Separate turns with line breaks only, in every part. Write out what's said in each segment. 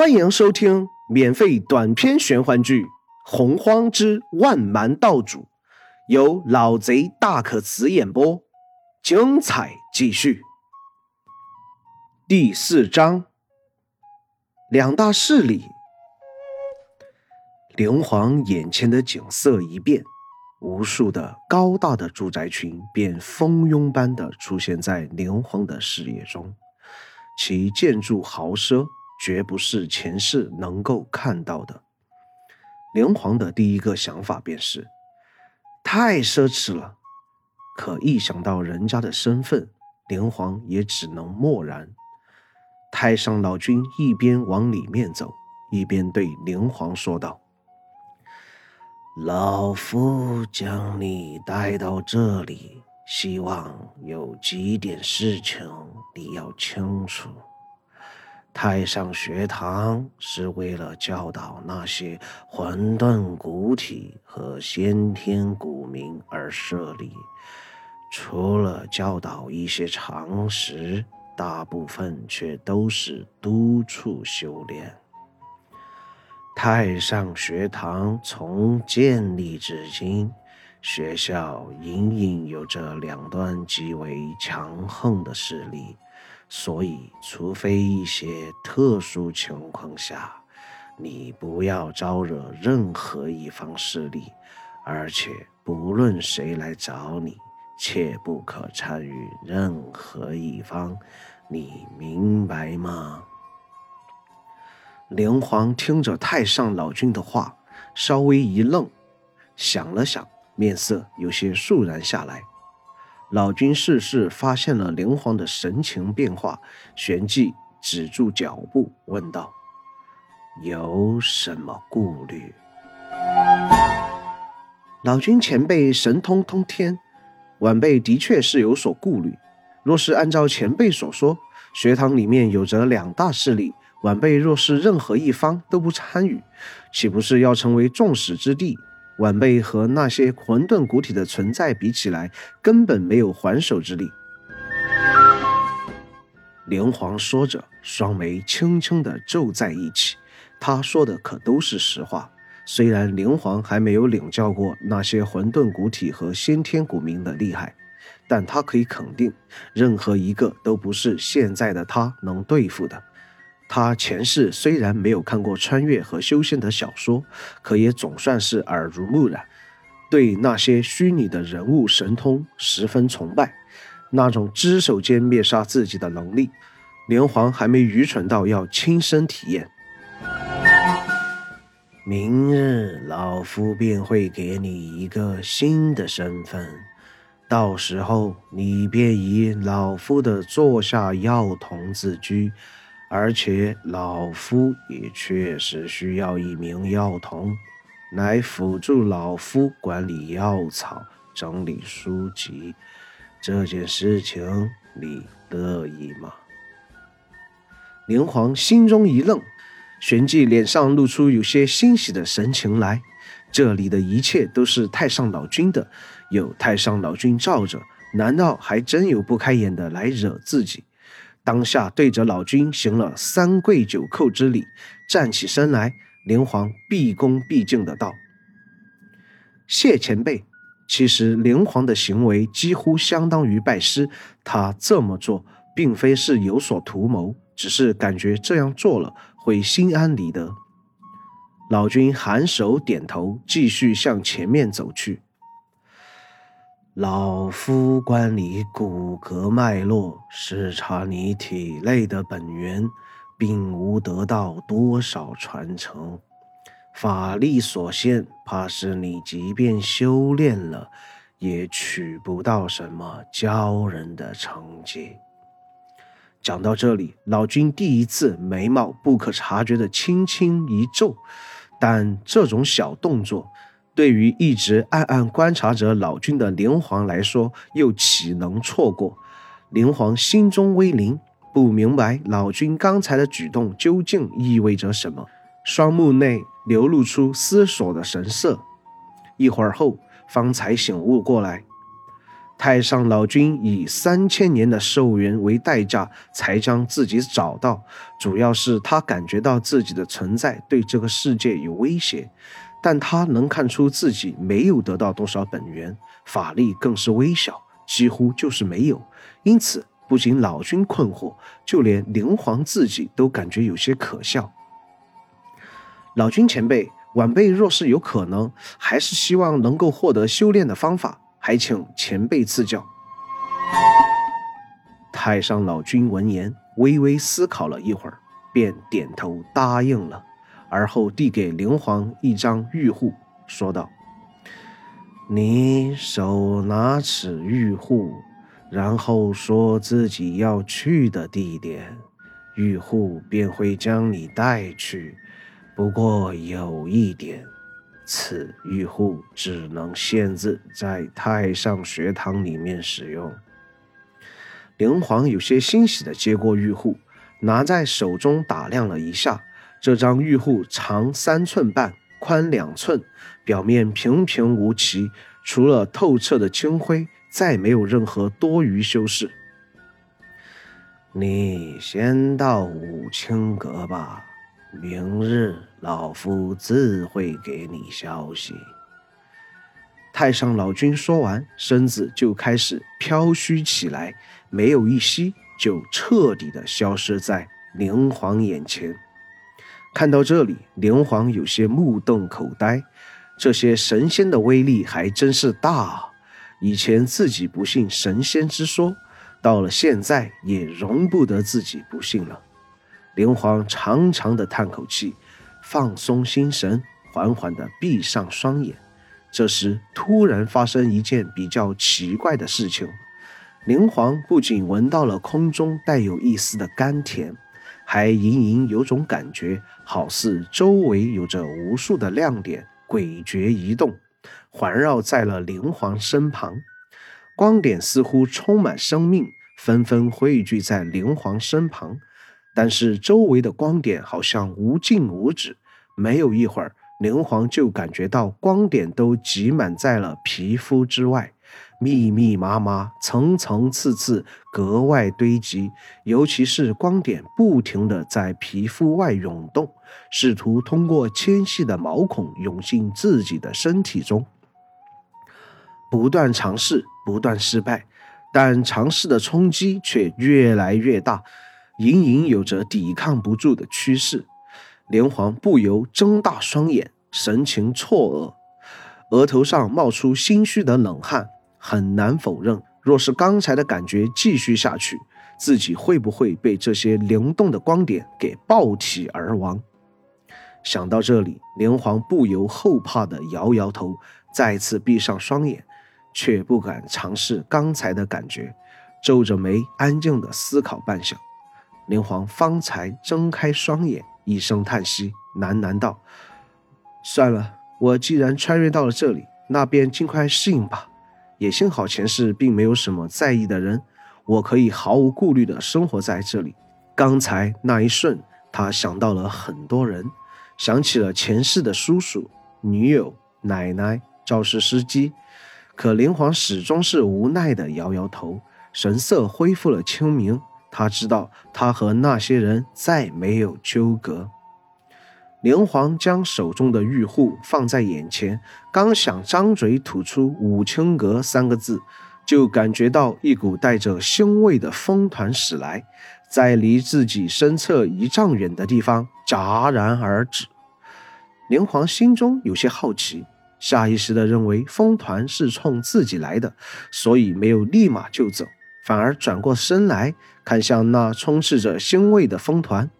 欢迎收听免费短篇玄幻剧《洪荒之万蛮道主》，由老贼大可辞演播，精彩继续。第四章，两大势力。灵皇眼前的景色一变，无数的高大的住宅群便蜂拥般的出现在灵皇的视野中，其建筑豪奢。绝不是前世能够看到的。灵皇的第一个想法便是太奢侈了，可一想到人家的身份，灵皇也只能默然。太上老君一边往里面走，一边对灵皇说道：“
老夫将你带到这里，希望有几点事情你要清楚。”太上学堂是为了教导那些混沌古体和先天古民而设立，除了教导一些常识，大部分却都是督促修炼。太上学堂从建立至今，学校隐隐有着两段极为强横的势力。所以，除非一些特殊情况下，你不要招惹任何一方势力，而且不论谁来找你，切不可参与任何一方，你明白吗？
灵皇听着太上老君的话，稍微一愣，想了想，面色有些肃然下来。老君逝世，发现了灵皇的神情变化，旋即止住脚步，问道：“有什么顾虑？”老君前辈神通通天，晚辈的确是有所顾虑。若是按照前辈所说，学堂里面有着两大势力，晚辈若是任何一方都不参与，岂不是要成为众矢之的？晚辈和那些混沌古体的存在比起来，根本没有还手之力。灵皇说着，双眉轻轻地皱在一起。他说的可都是实话。虽然灵皇还没有领教过那些混沌古体和先天古民的厉害，但他可以肯定，任何一个都不是现在的他能对付的。他前世虽然没有看过穿越和修仙的小说，可也总算是耳濡目染，对那些虚拟的人物神通十分崇拜。那种只手间灭杀自己的能力，连环还没愚蠢到要亲身体验。
明日老夫便会给你一个新的身份，到时候你便以老夫的座下药童自居。而且老夫也确实需要一名药童，来辅助老夫管理药草、整理书籍。这件事情你乐意吗？
灵皇心中一愣，旋即脸上露出有些欣喜的神情来。这里的一切都是太上老君的，有太上老君罩着，难道还真有不开眼的来惹自己？当下对着老君行了三跪九叩之礼，站起身来，灵皇毕恭毕敬的道：“谢前辈。”其实灵皇的行为几乎相当于拜师，他这么做并非是有所图谋，只是感觉这样做了会心安理得。老君颔首点头，继续向前面走去。
老夫观你骨骼脉络，视察你体内的本源，并无得到多少传承。法力所限，怕是你即便修炼了，也取不到什么骄人的成绩。
讲到这里，老君第一次眉毛不可察觉的轻轻一皱，但这种小动作。对于一直暗暗观察着老君的灵皇来说，又岂能错过？灵皇心中微灵，不明白老君刚才的举动究竟意味着什么，双目内流露出思索的神色。一会儿后，方才醒悟过来，太上老君以三千年的寿元为代价才将自己找到，主要是他感觉到自己的存在对这个世界有威胁，但他能看出自己没有得到多少本源，法力更是微小，几乎就是没有。因此，不仅老君困惑，就连灵皇自己都感觉有些可笑。老君前辈，晚辈若是有可能，还是希望能够获得修炼的方法。还请前辈赐教。太上老君闻言，微微思考了一会儿，便点头答应了，而后递给灵皇一张玉护，说道：“你手拿此玉护，然后说自己要去的地点，玉护便会将你带去。不过有一点。”此玉护只能限制在太上学堂里面使用。灵皇有些欣喜地接过玉护，拿在手中打量了一下。这张玉护长三寸半，宽两寸，表面平平无奇，除了透彻的青灰，再没有任何多余修饰。你先到五清阁吧。明日老夫自会给你消息。太上老君说完，身子就开始飘虚起来，没有一息，就彻底的消失在灵皇眼前。看到这里，灵皇有些目瞪口呆。这些神仙的威力还真是大，以前自己不信神仙之说，到了现在也容不得自己不信了。灵皇长长的叹口气，放松心神，缓缓地闭上双眼。这时，突然发生一件比较奇怪的事情。灵皇不仅闻到了空中带有一丝的甘甜，还隐隐有种感觉，好似周围有着无数的亮点，诡谲移动，环绕在了灵皇身旁。光点似乎充满生命，纷纷汇聚在灵皇身旁。但是周围的光点好像无尽无止，没有一会儿，灵皇就感觉到光点都挤满在了皮肤之外，密密麻麻、层层次次，格外堆积。尤其是光点不停地在皮肤外涌动，试图通过纤细的毛孔涌进自己的身体中。不断尝试，不断失败，但尝试的冲击却越来越大。隐隐有着抵抗不住的趋势，连环不由睁大双眼，神情错愕，额头上冒出心虚的冷汗。很难否认，若是刚才的感觉继续下去，自己会不会被这些灵动的光点给爆体而亡？想到这里，连环不由后怕的摇摇头，再次闭上双眼，却不敢尝试刚才的感觉，皱着眉，安静的思考半晌。灵皇方才睁开双眼，一声叹息，喃喃道：“算了，我既然穿越到了这里，那便尽快适应吧。也幸好前世并没有什么在意的人，我可以毫无顾虑的生活在这里。刚才那一瞬，他想到了很多人，想起了前世的叔叔、女友、奶奶、肇事司机。可灵皇始终是无奈地摇摇头，神色恢复了清明。”他知道，他和那些人再没有纠葛。灵皇将手中的玉护放在眼前，刚想张嘴吐出“五清阁”三个字，就感觉到一股带着腥味的风团驶来，在离自己身侧一丈远的地方戛然而止。灵皇心中有些好奇，下意识地认为风团是冲自己来的，所以没有立马就走。反而转过身来看向那充斥着腥味的风团，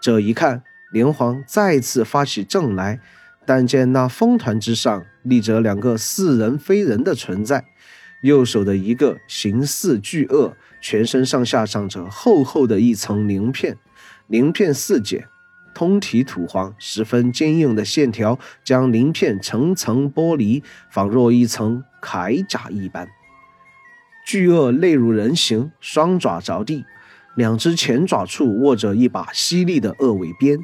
这一看，连环再次发起阵来。但见那风团之上立着两个似人非人的存在，右手的一个形似巨鳄，全身上下长着厚厚的一层鳞片，鳞片似茧，通体土黄，十分坚硬的线条将鳞片层层剥离，仿若一层铠甲一般。巨鳄类如人形，双爪着地，两只前爪处握着一把犀利的鳄尾鞭，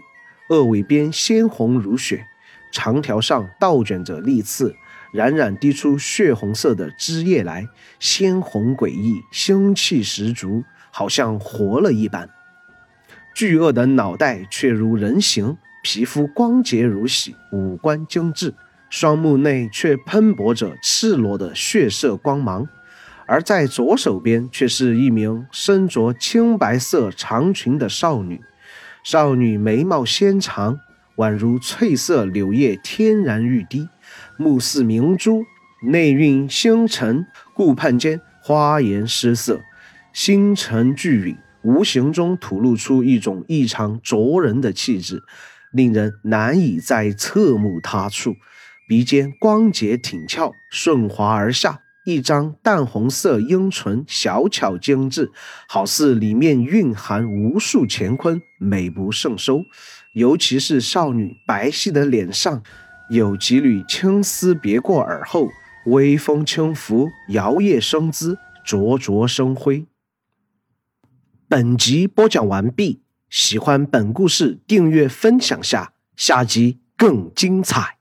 鳄尾鞭鲜红如血，长条上倒卷着利刺，冉冉滴出血红色的汁液来，鲜红诡异，凶气十足，好像活了一般。巨鳄的脑袋却如人形，皮肤光洁如洗，五官精致，双目内却喷薄着赤裸的血色光芒。而在左手边，却是一名身着青白色长裙的少女。少女眉毛纤长，宛如翠色柳叶天然欲滴，目似明珠，内蕴星辰，顾盼间花颜失色，星辰聚陨。无形中吐露出一种异常灼人的气质，令人难以再侧目他处。鼻尖光洁挺翘，顺滑而下，一张淡红色樱唇，小巧精致，好似里面蕴含无数乾坤，美不胜收。尤其是少女白皙的脸上，有几缕青丝别过耳后，微风轻拂，摇曳生姿，灼灼生辉。本集播讲完毕，喜欢本故事，订阅分享下，下集更精彩。